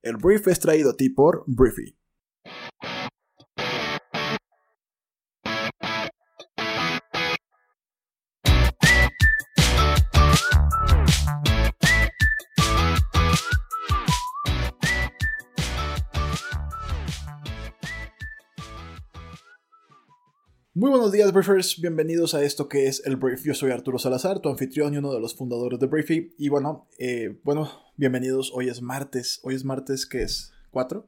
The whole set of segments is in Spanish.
El brief es traído a ti por Briefy. Muy buenos días, Briefers. Bienvenidos a esto que es el Brief. Yo soy Arturo Salazar, tu anfitrión y uno de los fundadores de Briefy. Y bueno, eh, bueno, bienvenidos. Hoy es martes. Hoy es martes, ¿qué es? ¿4?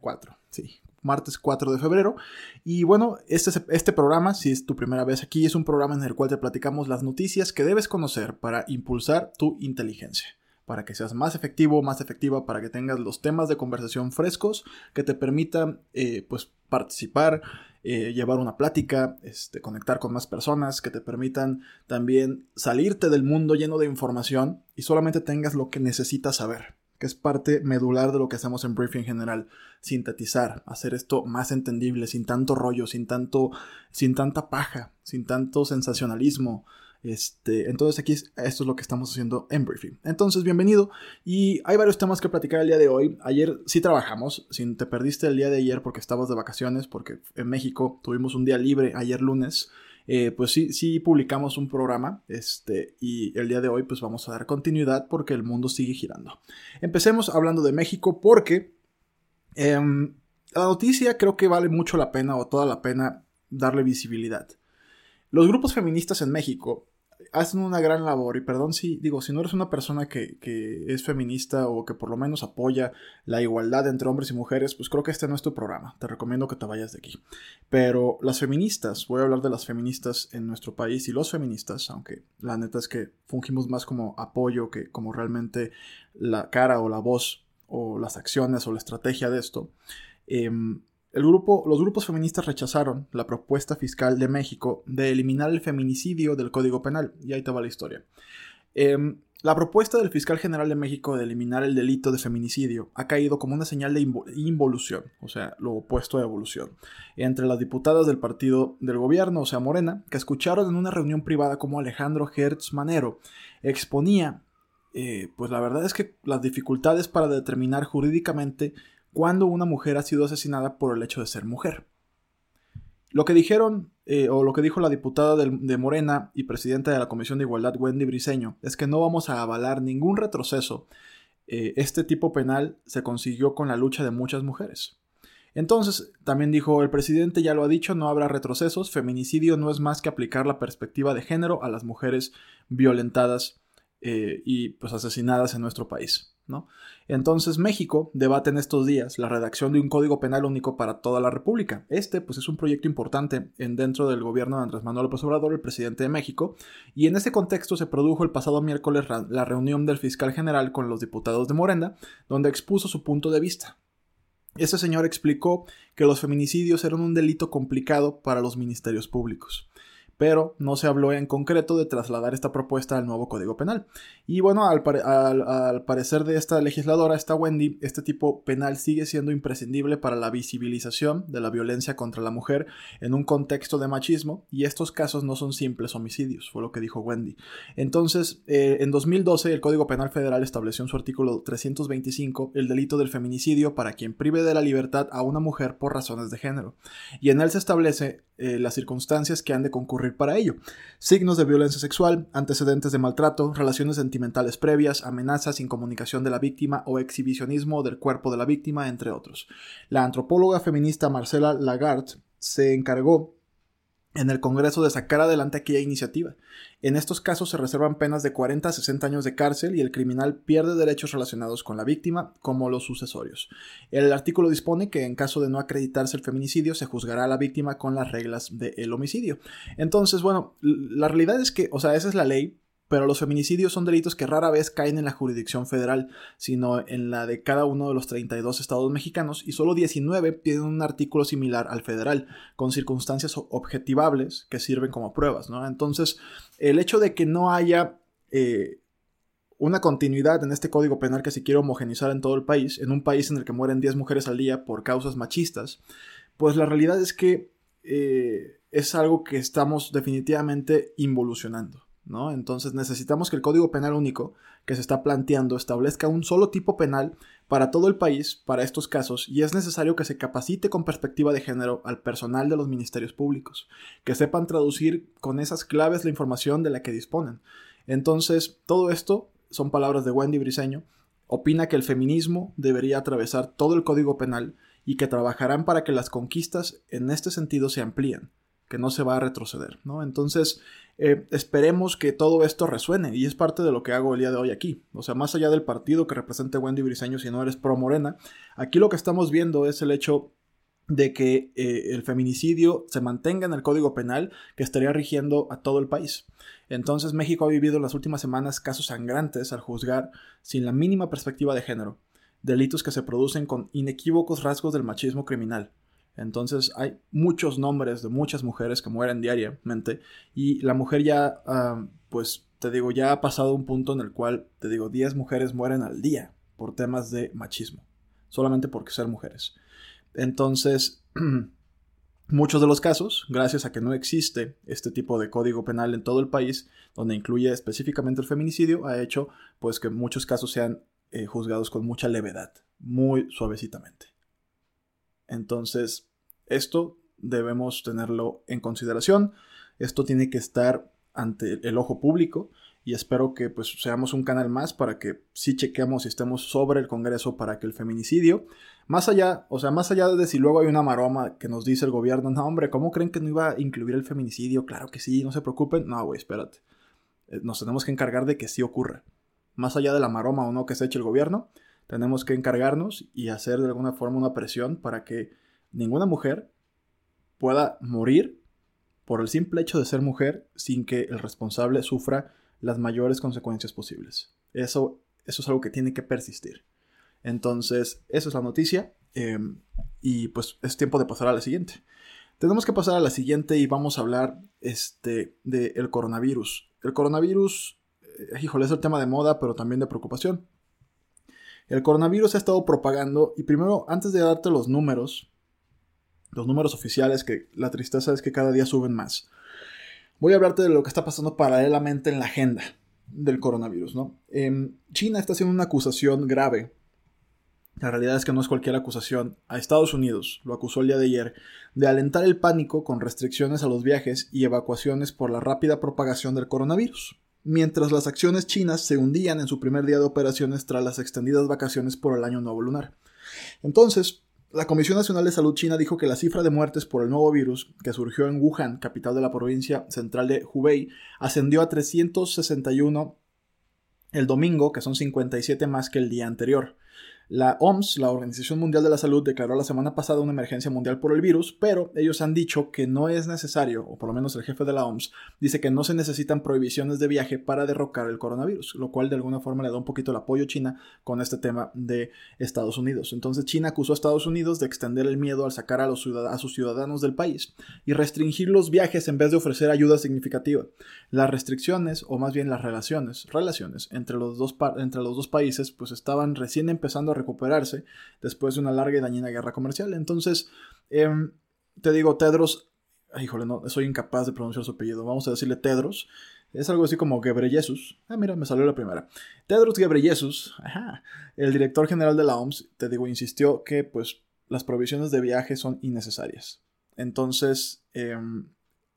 4, sí. Martes 4 de febrero. Y bueno, este, este programa, si es tu primera vez aquí, es un programa en el cual te platicamos las noticias que debes conocer para impulsar tu inteligencia para que seas más efectivo, más efectiva, para que tengas los temas de conversación frescos que te permitan eh, pues participar, eh, llevar una plática, este, conectar con más personas, que te permitan también salirte del mundo lleno de información y solamente tengas lo que necesitas saber, que es parte medular de lo que hacemos en Briefing en general, sintetizar, hacer esto más entendible, sin tanto rollo, sin tanto, sin tanta paja, sin tanto sensacionalismo, este, entonces aquí esto es lo que estamos haciendo en Briefing. Entonces, bienvenido. Y hay varios temas que platicar el día de hoy. Ayer sí trabajamos. Si te perdiste el día de ayer porque estabas de vacaciones, porque en México tuvimos un día libre ayer lunes. Eh, pues sí, sí publicamos un programa, este, y el día de hoy pues vamos a dar continuidad porque el mundo sigue girando. Empecemos hablando de México porque em, la noticia creo que vale mucho la pena o toda la pena darle visibilidad. Los grupos feministas en México hacen una gran labor y perdón si digo, si no eres una persona que, es feminista o que por lo menos apoya la igualdad entre hombres y mujeres, pues creo que este no es tu programa, te recomiendo que te vayas de aquí. Pero las feministas, voy a hablar de las feministas en nuestro país y los feministas, aunque la neta es que fungimos más como apoyo que como realmente la cara o la voz o las acciones o la estrategia de esto. Em, grupo, los grupos feministas rechazaron la propuesta fiscal de México de eliminar el feminicidio del Código Penal. Y ahí te va la historia. Em, la propuesta del fiscal general de México de eliminar el delito de feminicidio ha caído como una señal de involución, o sea, lo opuesto a evolución, entre las diputadas del partido del gobierno, o sea, Morena, que escucharon en una reunión privada como Alejandro Hertz Manero exponía, eh, pues la verdad es que las dificultades para determinar jurídicamente cuando una mujer ha sido asesinada por el hecho de ser mujer. Lo que dijeron, eh, o lo que dijo la diputada de, Morena y presidenta de la Comisión de Igualdad, Wendy Briseño, es que no vamos a avalar ningún retroceso. Eh, este tipo penal se consiguió con la lucha de muchas mujeres. Entonces, también dijo el presidente, ya lo ha dicho, no habrá retrocesos, feminicidio no es más que aplicar la perspectiva de género a las mujeres violentadas eh, y pues asesinadas en nuestro país. Entonces México debate en estos días la redacción de un código penal único para toda la República. Este pues es un proyecto importante en dentro del gobierno de Andrés Manuel López Obrador, el presidente de México, y en este contexto se produjo el pasado miércoles la reunión del fiscal general con los diputados de Morena, donde expuso su punto de vista. Este señor explicó que los feminicidios eran un delito complicado para los ministerios públicos pero no se habló en concreto de trasladar esta propuesta al nuevo Código Penal. Y bueno, al, parecer de esta legisladora, esta Wendy, este tipo penal sigue siendo imprescindible para la visibilización de la violencia contra la mujer en un contexto de machismo, y estos casos no son simples homicidios, fue lo que dijo Wendy. Entonces, eh, en 2012, el Código Penal Federal estableció en su artículo 325 el delito del feminicidio para quien prive de la libertad a una mujer por razones de género, y en él se establece eh, las circunstancias que han de concurrir para ello. Signos de violencia sexual, antecedentes de maltrato, relaciones sentimentales previas, amenazas, incomunicación de la víctima o exhibicionismo del cuerpo de la víctima, entre otros. La antropóloga feminista Marcela Lagarde se encargó en el Congreso de sacar adelante aquella iniciativa. En estos casos se reservan penas de 40 a 60 años de cárcel y el criminal pierde derechos relacionados con la víctima, como los sucesorios. El artículo dispone que en caso de no acreditarse el feminicidio se juzgará a la víctima con las reglas del homicidio. Entonces, bueno, la realidad es que, o sea, esa es la ley, pero los feminicidios son delitos que rara vez caen en la jurisdicción federal, sino en la de cada uno de los 32 estados mexicanos, y solo 19 tienen un artículo similar al federal, con circunstancias objetivables que sirven como pruebas, ¿no? Entonces, el hecho de que no haya eh, una continuidad en este código penal que se quiere homogenizar en todo el país, en un país en el que mueren 10 mujeres al día por causas machistas, pues la realidad es que eh, es algo que estamos definitivamente involucionando. Entonces necesitamos que el Código Penal único que se está planteando establezca un solo tipo penal para todo el país para estos casos y es necesario que se capacite con perspectiva de género al personal de los ministerios públicos, que sepan traducir con esas claves la información de la que disponen. Entonces, todo esto son palabras de Wendy Briseño, opina que el feminismo debería atravesar todo el código penal y que trabajarán para que las conquistas en este sentido se amplíen que no se va a retroceder, ¿no? Entonces, eh, esperemos que todo esto resuene y es parte de lo que hago el día de hoy aquí. O sea, más allá del partido que represente Wendy Briseño si no eres pro Morena, aquí lo que estamos viendo es el hecho de que eh, el feminicidio se mantenga en el Código Penal que estaría rigiendo a todo el país. Entonces México ha vivido en las últimas semanas casos sangrantes al juzgar sin la mínima perspectiva de género, delitos que se producen con inequívocos rasgos del machismo criminal, entonces hay muchos nombres de muchas mujeres que mueren diariamente y la mujer ya, ah, pues te digo, ya ha pasado un punto en el cual, te digo, 10 mujeres mueren al día por temas de machismo, solamente porque ser mujeres. Entonces, muchos de los casos, gracias a que no existe este tipo de código penal en todo el país, donde incluye específicamente el feminicidio, ha hecho pues que muchos casos sean eh, juzgados con mucha levedad, muy suavecitamente. Entonces, esto debemos tenerlo en consideración. Esto tiene que estar ante el ojo público y espero que pues seamos un canal más para que sí chequeemos y estemos sobre el Congreso para que el feminicidio, más allá, o sea, más allá de si luego hay una maroma que nos dice el gobierno, no hombre, ¿cómo creen que no iba a incluir el feminicidio? Claro que sí, no se preocupen. No, güey, espérate. Eh, nos tenemos que encargar de que sí ocurra. Más allá de la maroma o no que se eche el gobierno, tenemos que encargarnos y hacer de alguna forma una presión para que ninguna mujer pueda morir por el simple hecho de ser mujer sin que el responsable sufra las mayores consecuencias posibles. Eso, eso es algo que tiene que persistir. Entonces, esa es la noticia. Em, y pues es tiempo de pasar a la siguiente. Tenemos que pasar a la siguiente y vamos a hablar este, del coronavirus. El coronavirus, eh, es el tema de moda, pero también de preocupación. El coronavirus se ha estado propagando y primero, antes de darte los números, los números oficiales, que la tristeza es que cada día suben más, voy a hablarte de lo que está pasando paralelamente en la agenda del coronavirus. Em, China está haciendo una acusación grave. La realidad es que no es cualquier acusación. A Estados Unidos, lo acusó el día de ayer, de alentar el pánico con restricciones a los viajes y evacuaciones por la rápida propagación del coronavirus mientras las acciones chinas se hundían en su primer día de operaciones tras las extendidas vacaciones por el año nuevo lunar. Entonces, la Comisión Nacional de Salud China dijo que la cifra de muertes por el nuevo virus, que surgió en Wuhan, capital de la provincia central de Hubei, ascendió a 361 el domingo, que son 57 más que el día anterior. La OMS, la Organización Mundial de la Salud, declaró la semana pasada una emergencia mundial por el virus, pero ellos han dicho que no es necesario, o por lo menos el jefe de la OMS dice que no se necesitan prohibiciones de viaje para derrocar el coronavirus, lo cual de alguna forma le da un poquito el apoyo a China con este tema de Estados Unidos. Entonces China acusó a Estados Unidos de extender el miedo al sacar a, los a sus ciudadanos del país y restringir los viajes en vez de ofrecer ayuda significativa. Las restricciones, o más bien las relaciones, relaciones entre los dos, entre los dos países, pues estaban recién empezando recuperarse después de una larga y dañina guerra comercial. Entonces, em, te digo, Tedros, híjole, no, soy incapaz de pronunciar su apellido, vamos a decirle Tedros. Es algo así como Gebreyesus. Ah, mira, me salió la primera. Tedros Gebreyesus, ajá, el director general de la OMS, te digo, insistió que pues las provisiones de viaje son innecesarias. Entonces, em,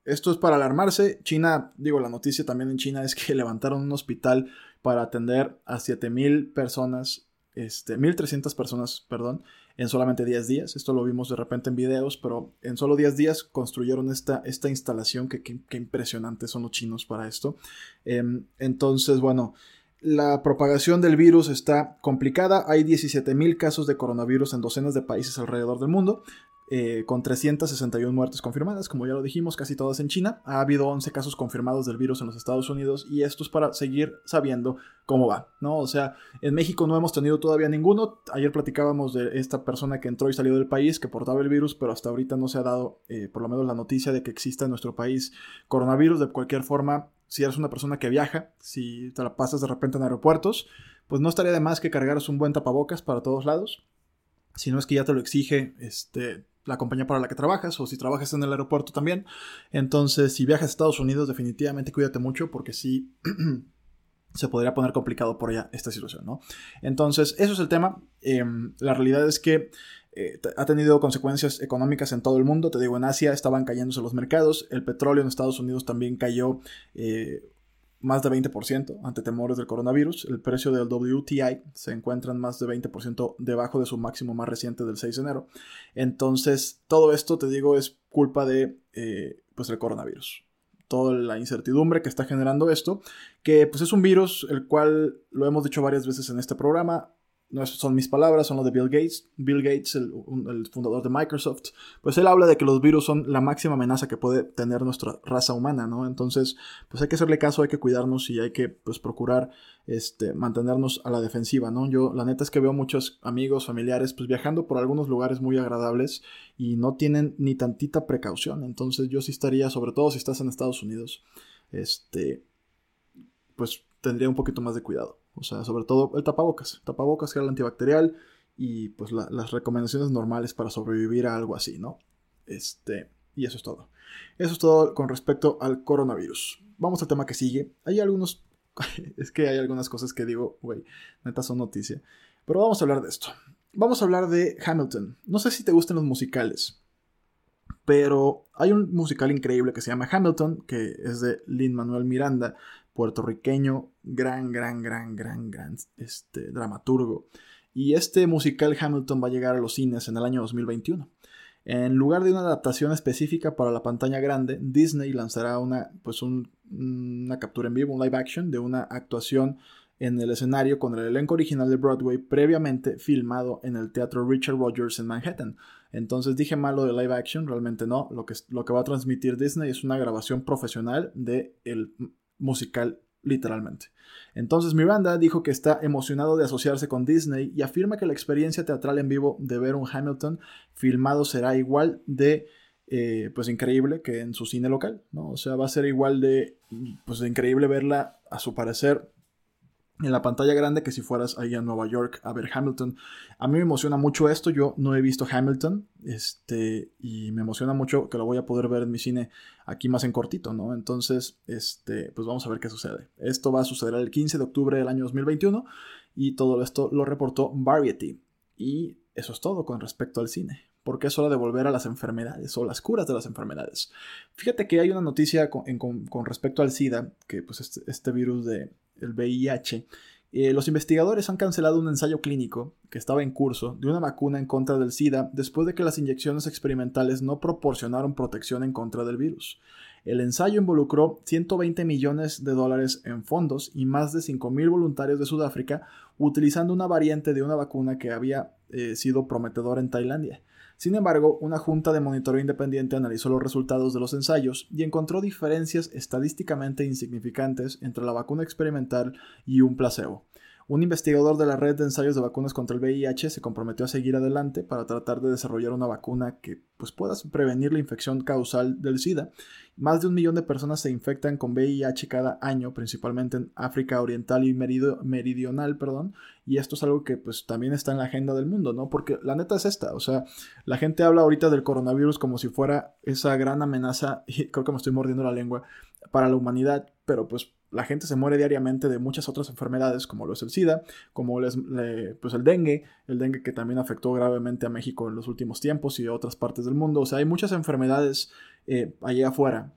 esto es para alarmarse. China, digo, la noticia también en China es que levantaron un hospital para atender a 7000 personas este, 1.300 personas, perdón, en solamente 10 días. Esto lo vimos de repente en videos, pero en solo 10 días construyeron esta, esta instalación. Que, impresionantes son los chinos para esto. Em, entonces, bueno, la propagación del virus está complicada. Hay 17.000 casos de coronavirus en docenas de países alrededor del mundo. Eh, con 361 muertes confirmadas, como ya lo dijimos, casi todas en China. Ha habido 11 casos confirmados del virus en los Estados Unidos y esto es para seguir sabiendo cómo va, ¿no? O sea, en México no hemos tenido todavía ninguno. Ayer platicábamos de esta persona que entró y salió del país, que portaba el virus, pero hasta ahorita no se ha dado, eh, por lo menos, la noticia de que exista en nuestro país coronavirus. De cualquier forma, si eres una persona que viaja, si te la pasas de repente en aeropuertos, pues no estaría de más que cargaras un buen tapabocas para todos lados. Si no es que ya te lo exige este, la compañía para la que trabajas o si trabajas en el aeropuerto también. Entonces, si viajas a Estados Unidos, definitivamente cuídate mucho porque sí, se podría poner complicado por allá esta situación, ¿no? Entonces, eso es el tema. Em, la realidad es que eh, ha tenido consecuencias económicas en todo el mundo. Te digo, en Asia estaban cayéndose los mercados. El petróleo en Estados Unidos también cayó eh, más de 20% ante temores del coronavirus. El precio del WTI se encuentra en más de 20% debajo de su máximo más reciente del 6 de enero. Entonces, todo esto, te digo, es culpa de eh, pues el coronavirus toda la incertidumbre que está generando esto, que pues es un virus el cual lo hemos dicho varias veces en este programa, no son mis palabras, son las de Bill Gates. Bill Gates, el, fundador de Microsoft, pues él habla de que los virus son la máxima amenaza que puede tener nuestra raza humana, ¿no? Entonces, pues hay que hacerle caso, hay que cuidarnos y hay que, pues, procurar, este, mantenernos a la defensiva, ¿no? Yo, la neta es que veo muchos amigos, familiares, pues, viajando por algunos lugares muy agradables y no tienen ni tantita precaución. Entonces, yo sí estaría, sobre todo si estás en Estados Unidos, este, pues, tendría un poquito más de cuidado. O sea, sobre todo el tapabocas. Tapabocas, gel antibacterial y pues las recomendaciones normales para sobrevivir a algo así, ¿no? Este, y eso es todo. Eso es todo con respecto al coronavirus. Vamos al tema que sigue. Hay algunos... es que hay algunas cosas que digo, güey, neta son noticia. Pero vamos a hablar de esto. Vamos a hablar de Hamilton. No sé si te gustan los musicales. Pero hay un musical increíble que se llama Hamilton, que es de Lin Manuel Miranda, puertorriqueño, gran, gran, gran, gran, gran este, dramaturgo. Y este musical Hamilton va a llegar a los cines en el año 2021. En lugar de una adaptación específica para la pantalla grande, Disney lanzará una, pues una captura en vivo, un live action de una actuación en el escenario con el elenco original de Broadway previamente filmado en el Teatro Richard Rogers en Manhattan. Entonces dije malo de live action, realmente no. Lo que, lo que va a transmitir Disney es una grabación profesional del el musical literalmente. Entonces Miranda dijo que está emocionado de asociarse con Disney y afirma que la experiencia teatral en vivo de ver un Hamilton filmado será igual de eh, pues increíble que en su cine local, ¿no? O sea, va a ser igual de pues increíble verla a su parecer en la pantalla grande que si fueras ahí a Nueva York a ver Hamilton. A mí me emociona mucho esto, yo no he visto Hamilton, este, y me emociona mucho que lo voy a poder ver en mi cine aquí más en cortito, ¿no? Entonces, este, pues vamos a ver qué sucede. Esto va a suceder el 15 de octubre del año 2021 y todo esto lo reportó Variety. Y eso es todo con respecto al cine porque es hora de volver a las enfermedades o las curas de las enfermedades. Fíjate que hay una noticia con, respecto al SIDA, que pues este, este virus de, el VIH, eh, los investigadores han cancelado un ensayo clínico que estaba en curso de una vacuna en contra del SIDA después de que las inyecciones experimentales no proporcionaron protección en contra del virus. El ensayo involucró 120 millones de dólares en fondos y más de 5.000 voluntarios de Sudáfrica utilizando una variante de una vacuna que había eh, sido prometedora en Tailandia. Sin embargo, una junta de monitoreo independiente analizó los resultados de los ensayos y encontró diferencias estadísticamente insignificantes entre la vacuna experimental y un placebo. Un investigador de la red de ensayos de vacunas contra el VIH se comprometió a seguir adelante para tratar de desarrollar una vacuna que pues, pueda prevenir la infección causal del SIDA. Más de un millón de personas se infectan con VIH cada año, principalmente en África Oriental y Meridional, perdón, y esto es algo que pues también está en la agenda del mundo, ¿no? Porque la neta es esta, o sea, la gente habla ahorita del coronavirus como si fuera esa gran amenaza, y creo que me estoy mordiendo la lengua, para la humanidad, pero pues la gente se muere diariamente de muchas otras enfermedades, como lo es el SIDA, como es pues el dengue, el dengue que también afectó gravemente a México en los últimos tiempos y a otras partes del mundo. O sea, hay muchas enfermedades eh, allá afuera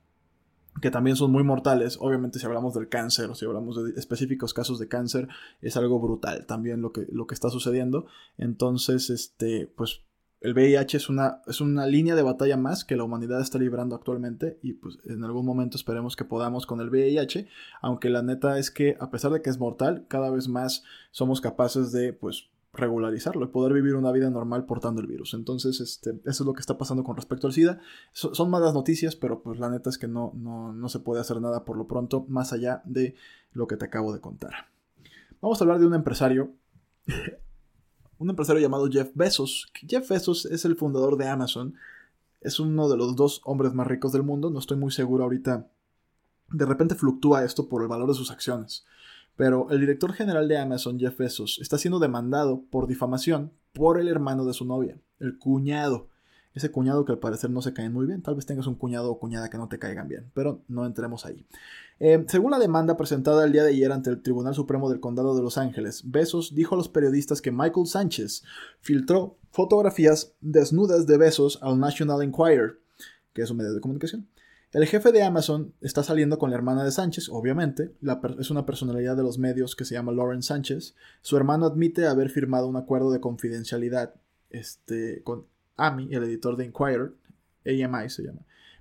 que también son muy mortales. Obviamente si hablamos del cáncer o si hablamos de específicos casos de cáncer, es algo brutal también lo que, lo que está sucediendo. Entonces, este, pues el VIH es una, es una línea de batalla más que la humanidad está librando actualmente y pues en algún momento esperemos que podamos con el VIH, aunque la neta es que a pesar de que es mortal, cada vez más somos capaces de pues regularizarlo y poder vivir una vida normal portando el virus. Entonces, este, eso es lo que está pasando con respecto al SIDA. son malas noticias, pero pues la neta es que no, no, no se puede hacer nada por lo pronto más allá de lo que te acabo de contar. Vamos a hablar de un empresario un empresario llamado Jeff Bezos. Jeff Bezos es el fundador de Amazon. Es uno de los dos hombres más ricos del mundo. No estoy muy seguro ahorita. De repente fluctúa esto por el valor de sus acciones. Pero el director general de Amazon, Jeff Bezos, está siendo demandado por difamación por el hermano de su novia, el cuñado. Ese cuñado que al parecer no se caen muy bien. Tal vez tengas un cuñado o cuñada que no te caigan bien, pero no entremos ahí. Eh, según la demanda presentada el día de ayer ante el Tribunal Supremo del Condado de Los Ángeles, Besos dijo a los periodistas que Michael Sánchez filtró fotografías desnudas de Besos al National Enquirer, que es un medio de comunicación. El jefe de Amazon está saliendo con la hermana de Sánchez, obviamente, es una personalidad de los medios que se llama Lauren Sánchez. Su hermano admite haber firmado un acuerdo de confidencialidad este, con AMI, el editor de Inquirer, AMI se llama,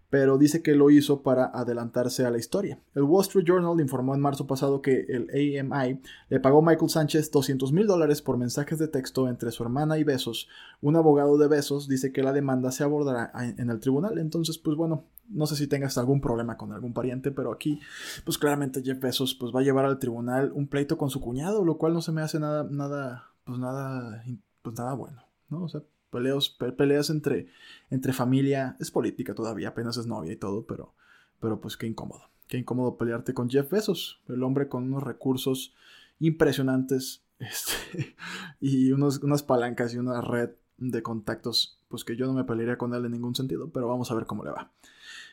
pero dice que lo hizo para adelantarse a la historia. El Wall Street Journal informó en marzo pasado que el AMI le pagó a Michael Sánchez 200 mil dólares por mensajes de texto entre su hermana y Besos. Un abogado de Besos dice que la demanda se abordará en el tribunal. Entonces, pues bueno, no sé si tengas algún problema con algún pariente, pero aquí, pues claramente Jeff Bezos pues, va a llevar al tribunal un pleito con su cuñado, lo cual no se me hace nada, nada, pues nada, pues nada bueno, ¿no? O sea, Peleos, peleas entre, entre familia, es política todavía, apenas es novia y todo, pero, pero pues qué incómodo. Qué incómodo pelearte con Jeff Bezos, el hombre con unos recursos impresionantes este, y unos, unas palancas y una red de contactos, pues que yo no me pelearía con él en ningún sentido, pero vamos a ver cómo le va.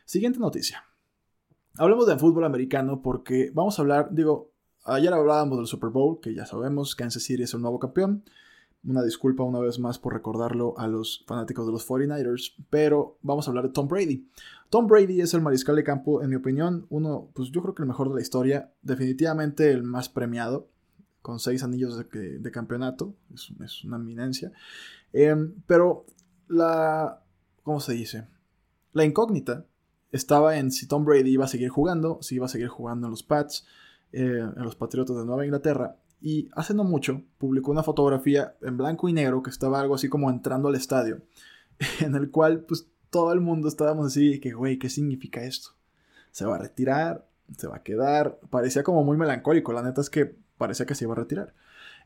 Siguiente noticia. Hablemos de fútbol americano porque vamos a hablar, digo, ayer hablábamos del Super Bowl, que ya sabemos, Kansas City es el nuevo campeón. Una disculpa una vez más por recordarlo a los fanáticos de los 49ers, pero vamos a hablar de Tom Brady. Tom Brady es el mariscal de campo, en mi opinión, uno, pues yo creo que el mejor de la historia, definitivamente el más premiado, con seis anillos de, campeonato, es, una eminencia. Em, pero la, ¿cómo se dice? La incógnita estaba en si Tom Brady iba a seguir jugando, si iba a seguir jugando en los Pats, eh, en los Patriotas de Nueva Inglaterra, y hace no mucho publicó una fotografía en blanco y negro que estaba algo así como entrando al estadio, en el cual pues todo el mundo estábamos así, que güey, ¿qué significa esto? ¿Se va a retirar? ¿Se va a quedar? Parecía como muy melancólico, la neta es que parecía que se iba a retirar.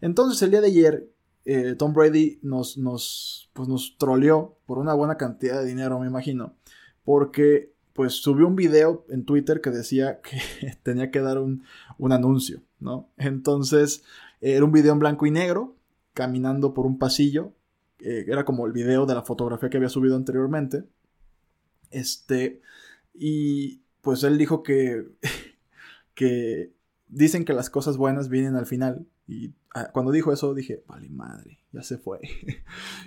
Entonces el día de ayer eh, Tom Brady nos, nos, pues, nos troleó por una buena cantidad de dinero, me imagino, porque pues subió un video en Twitter que decía que tenía que dar un, anuncio, ¿no? Entonces, era un video en blanco y negro, caminando por un pasillo, eh, era como el video de la fotografía que había subido anteriormente, este, y pues él dijo que, que dicen que las cosas buenas vienen al final, y ah, cuando dijo eso dije, vale madre, ya se fue.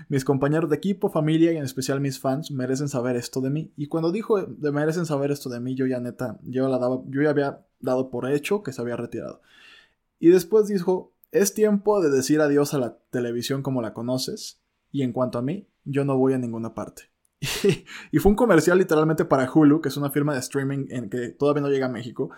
mis compañeros de equipo, familia y en especial mis fans merecen saber esto de mí. Y cuando dijo de merecen saber esto de mí, yo ya neta, yo, la daba, yo ya había dado por hecho que se había retirado. Y después dijo, es tiempo de decir adiós a la televisión como la conoces. Y en cuanto a mí, yo no voy a ninguna parte. y fue un comercial literalmente para Hulu, que es una firma de streaming en que todavía no llega a México,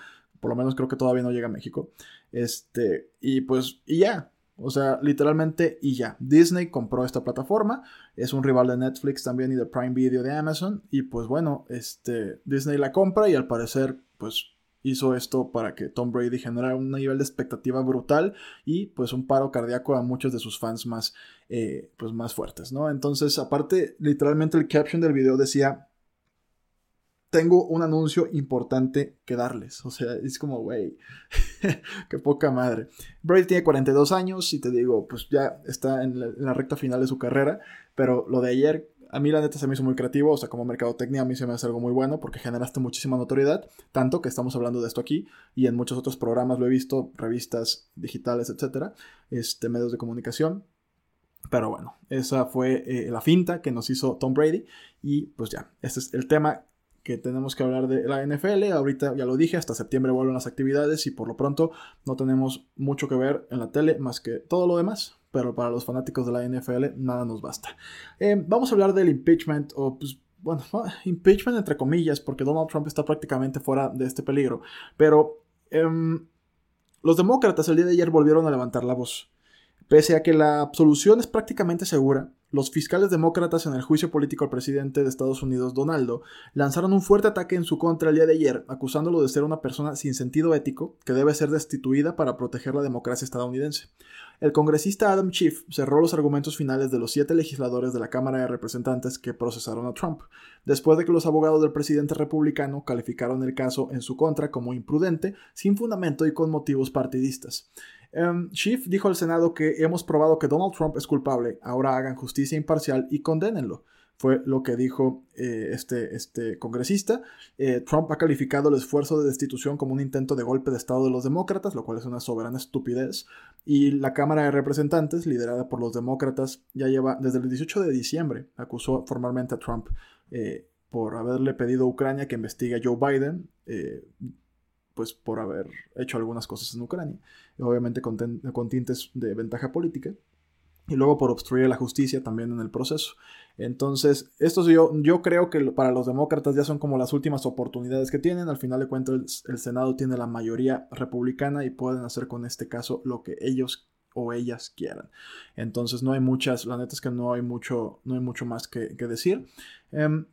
por lo menos creo que todavía no llega a México. Este, y pues, y ya. O sea, literalmente y ya. Disney compró esta plataforma. Es un rival de Netflix también y de Prime Video de Amazon. Y pues bueno, este, Disney la compra y al parecer, pues hizo esto para que Tom Brady generara un nivel de expectativa brutal y pues un paro cardíaco a muchos de sus fans más, eh, pues más fuertes, ¿no? Entonces, aparte, literalmente el caption del video decía tengo un anuncio importante que darles. O sea, es como, güey, qué poca madre. Brady tiene 42 años y te digo, pues ya está en la, recta final de su carrera, pero lo de ayer, a mí la neta se me hizo muy creativo, o sea, como mercadotecnia a mí se me hace algo muy bueno porque generaste muchísima notoriedad, tanto que estamos hablando de esto aquí y en muchos otros programas lo he visto, revistas digitales, etcétera, este, medios de comunicación. Pero bueno, esa fue eh, la finta que nos hizo Tom Brady. Y pues ya, este es el tema que tenemos que hablar de la NFL. Ahorita ya lo dije, hasta septiembre vuelven las actividades y por lo pronto no tenemos mucho que ver en la tele más que todo lo demás. Pero para los fanáticos de la NFL nada nos basta. Eh, vamos a hablar del impeachment o pues bueno, impeachment entre comillas, porque Donald Trump está prácticamente fuera de este peligro. Pero em, los demócratas el día de ayer volvieron a levantar la voz. Pese a que la absolución es prácticamente segura, los fiscales demócratas en el juicio político al presidente de Estados Unidos, Donaldo, lanzaron un fuerte ataque en su contra el día de ayer, acusándolo de ser una persona sin sentido ético que debe ser destituida para proteger la democracia estadounidense. El congresista Adam Schiff cerró los argumentos finales de los siete legisladores de la Cámara de Representantes que procesaron a Trump, después de que los abogados del presidente republicano calificaron el caso en su contra como imprudente, sin fundamento y con motivos partidistas. Um, Schiff dijo al Senado que hemos probado que Donald Trump es culpable, ahora hagan justicia imparcial y condénenlo. fue lo que dijo eh, este, este congresista. Eh, Trump ha calificado el esfuerzo de destitución como un intento de golpe de Estado de los demócratas, lo cual es una soberana estupidez. Y la Cámara de Representantes, liderada por los demócratas, ya lleva desde el 18 de diciembre, acusó formalmente a Trump eh, por haberle pedido a Ucrania que investigue a Joe Biden pues por haber hecho algunas cosas en Ucrania, obviamente con, tintes de ventaja política, y luego por obstruir la justicia también en el proceso. Entonces, esto yo, yo creo que para los demócratas ya son como las últimas oportunidades que tienen. Al final de cuentas, el, Senado tiene la mayoría republicana y pueden hacer con este caso lo que ellos o ellas quieran. Entonces no hay muchas, la neta es que no hay mucho, no hay mucho más que, decir. Em,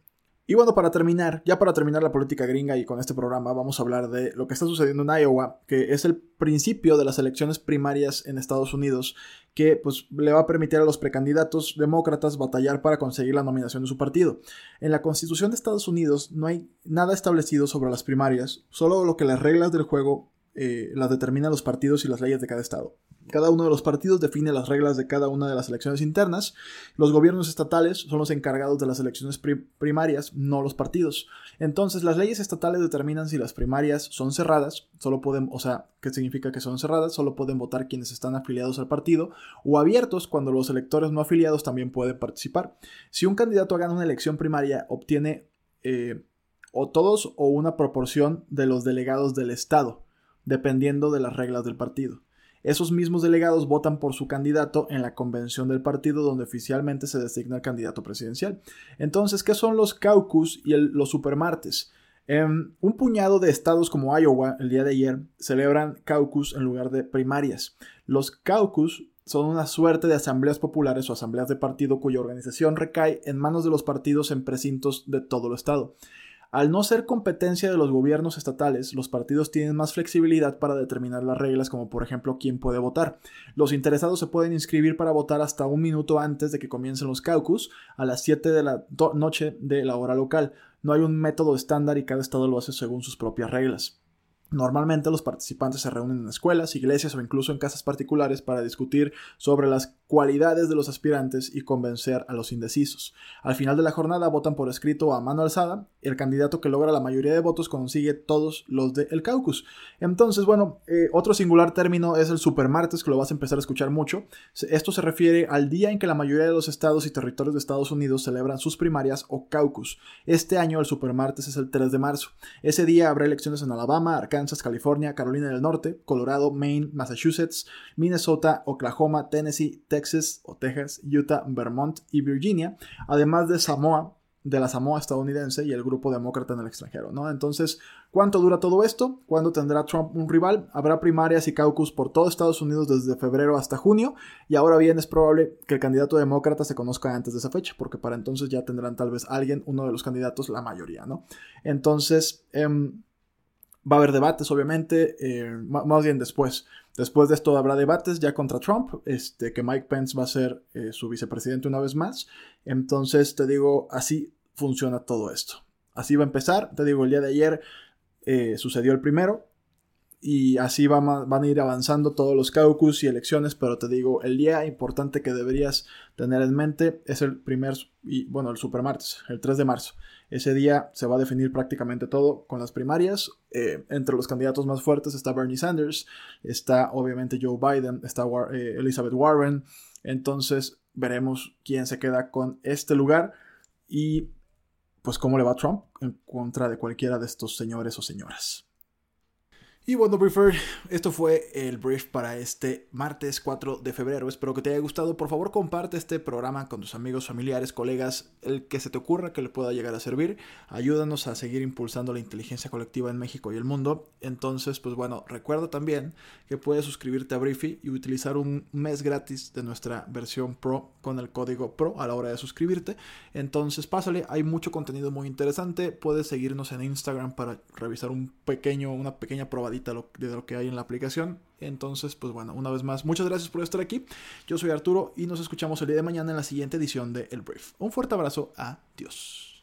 y bueno, para terminar, ya para terminar la política gringa y con este programa, vamos a hablar de lo que está sucediendo en Iowa, que es el principio de las elecciones primarias en Estados Unidos, que pues le va a permitir a los precandidatos demócratas batallar para conseguir la nominación de su partido. En la Constitución de Estados Unidos no hay nada establecido sobre las primarias, solo lo que las reglas del juego eh, las determinan los partidos y las leyes de cada estado. Cada uno de los partidos define las reglas de cada una de las elecciones internas. Los gobiernos estatales son los encargados de las elecciones primarias, no los partidos. Entonces, las leyes estatales determinan si las primarias son cerradas, solo pueden, o sea, ¿qué significa que son cerradas? Solo pueden votar quienes están afiliados al partido, o abiertos cuando los electores no afiliados también pueden participar. Si un candidato gana una elección primaria, obtiene eh, o todos o una proporción de los delegados del estado, dependiendo de las reglas del partido. Esos mismos delegados votan por su candidato en la convención del partido donde oficialmente se designa el candidato presidencial. Entonces, ¿qué son los caucus y los supermartes? Un puñado de estados como Iowa, el día de ayer, celebran caucus en lugar de primarias. Los caucus son una suerte de asambleas populares o asambleas de partido cuya organización recae en manos de los partidos en precintos de todo el estado. Al no ser competencia de los gobiernos estatales, los partidos tienen más flexibilidad para determinar las reglas, como por ejemplo quién puede votar. Los interesados se pueden inscribir para votar hasta un minuto antes de que comiencen los caucus, a las 7 de la noche de la hora local. No hay un método estándar y cada estado lo hace según sus propias reglas. Normalmente los participantes se reúnen en escuelas, iglesias o incluso en casas particulares para discutir sobre las cualidades de los aspirantes y convencer a los indecisos. Al final de la jornada votan por escrito a mano alzada. El candidato que logra la mayoría de votos consigue todos los del caucus. Entonces, bueno, eh, otro singular término es el supermartes, que lo vas a empezar a escuchar mucho. Esto se refiere al día en que la mayoría de los estados y territorios de Estados Unidos celebran sus primarias o caucus. Este año el supermartes es el 3 de marzo. Ese día habrá elecciones en Alabama, Arkansas, California, Carolina del Norte, Colorado, Maine, Massachusetts, Minnesota, Oklahoma, Tennessee, Texas, o Texas, Utah, Vermont y Virginia, además de Samoa, de la Samoa estadounidense y el grupo demócrata en el extranjero, ¿no? Entonces, ¿cuánto dura todo esto? ¿Cuándo tendrá Trump un rival? Habrá primarias y caucus por todo Estados Unidos desde febrero hasta junio y ahora bien es probable que el candidato demócrata se conozca antes de esa fecha porque para entonces ya tendrán tal vez alguien, uno de los candidatos, la mayoría, ¿no? Entonces, em, va a haber debates, obviamente, eh, más bien después. Después de esto habrá debates ya contra Trump, este, que Mike Pence va a ser eh, su vicepresidente una vez más. Entonces, te digo, así funciona todo esto. Así va a empezar. Te digo, el día de ayer eh, sucedió el primero. Y así van van a ir avanzando todos los caucus y elecciones. Pero te digo, el día importante que deberías tener en mente es el primer, y bueno, el supermartes, el 3 de marzo. Ese día se va a definir prácticamente todo con las primarias. Eh, entre los candidatos más fuertes está Bernie Sanders, está obviamente Joe Biden, está eh, Elizabeth Warren. Entonces veremos quién se queda con este lugar y pues cómo le va Trump en contra de cualquiera de estos señores o señoras. Y bueno, Briefer, esto fue el brief para este martes 4 de febrero. Espero que te haya gustado. Por favor, comparte este programa con tus amigos, familiares, colegas, el que se te ocurra que le pueda llegar a servir. Ayúdanos a seguir impulsando la inteligencia colectiva en México y el mundo. Entonces, pues bueno, recuerda también que puedes suscribirte a Briefy y utilizar un mes gratis de nuestra versión Pro con el código Pro a la hora de suscribirte. Entonces, pásale, hay mucho contenido muy interesante. Puedes seguirnos en Instagram para revisar un pequeño, una pequeña de lo que hay en la aplicación. Entonces, pues bueno, una vez más, muchas gracias por estar aquí. Yo soy Arturo y nos escuchamos el día de mañana en la siguiente edición de El Brief. Un fuerte abrazo, adiós.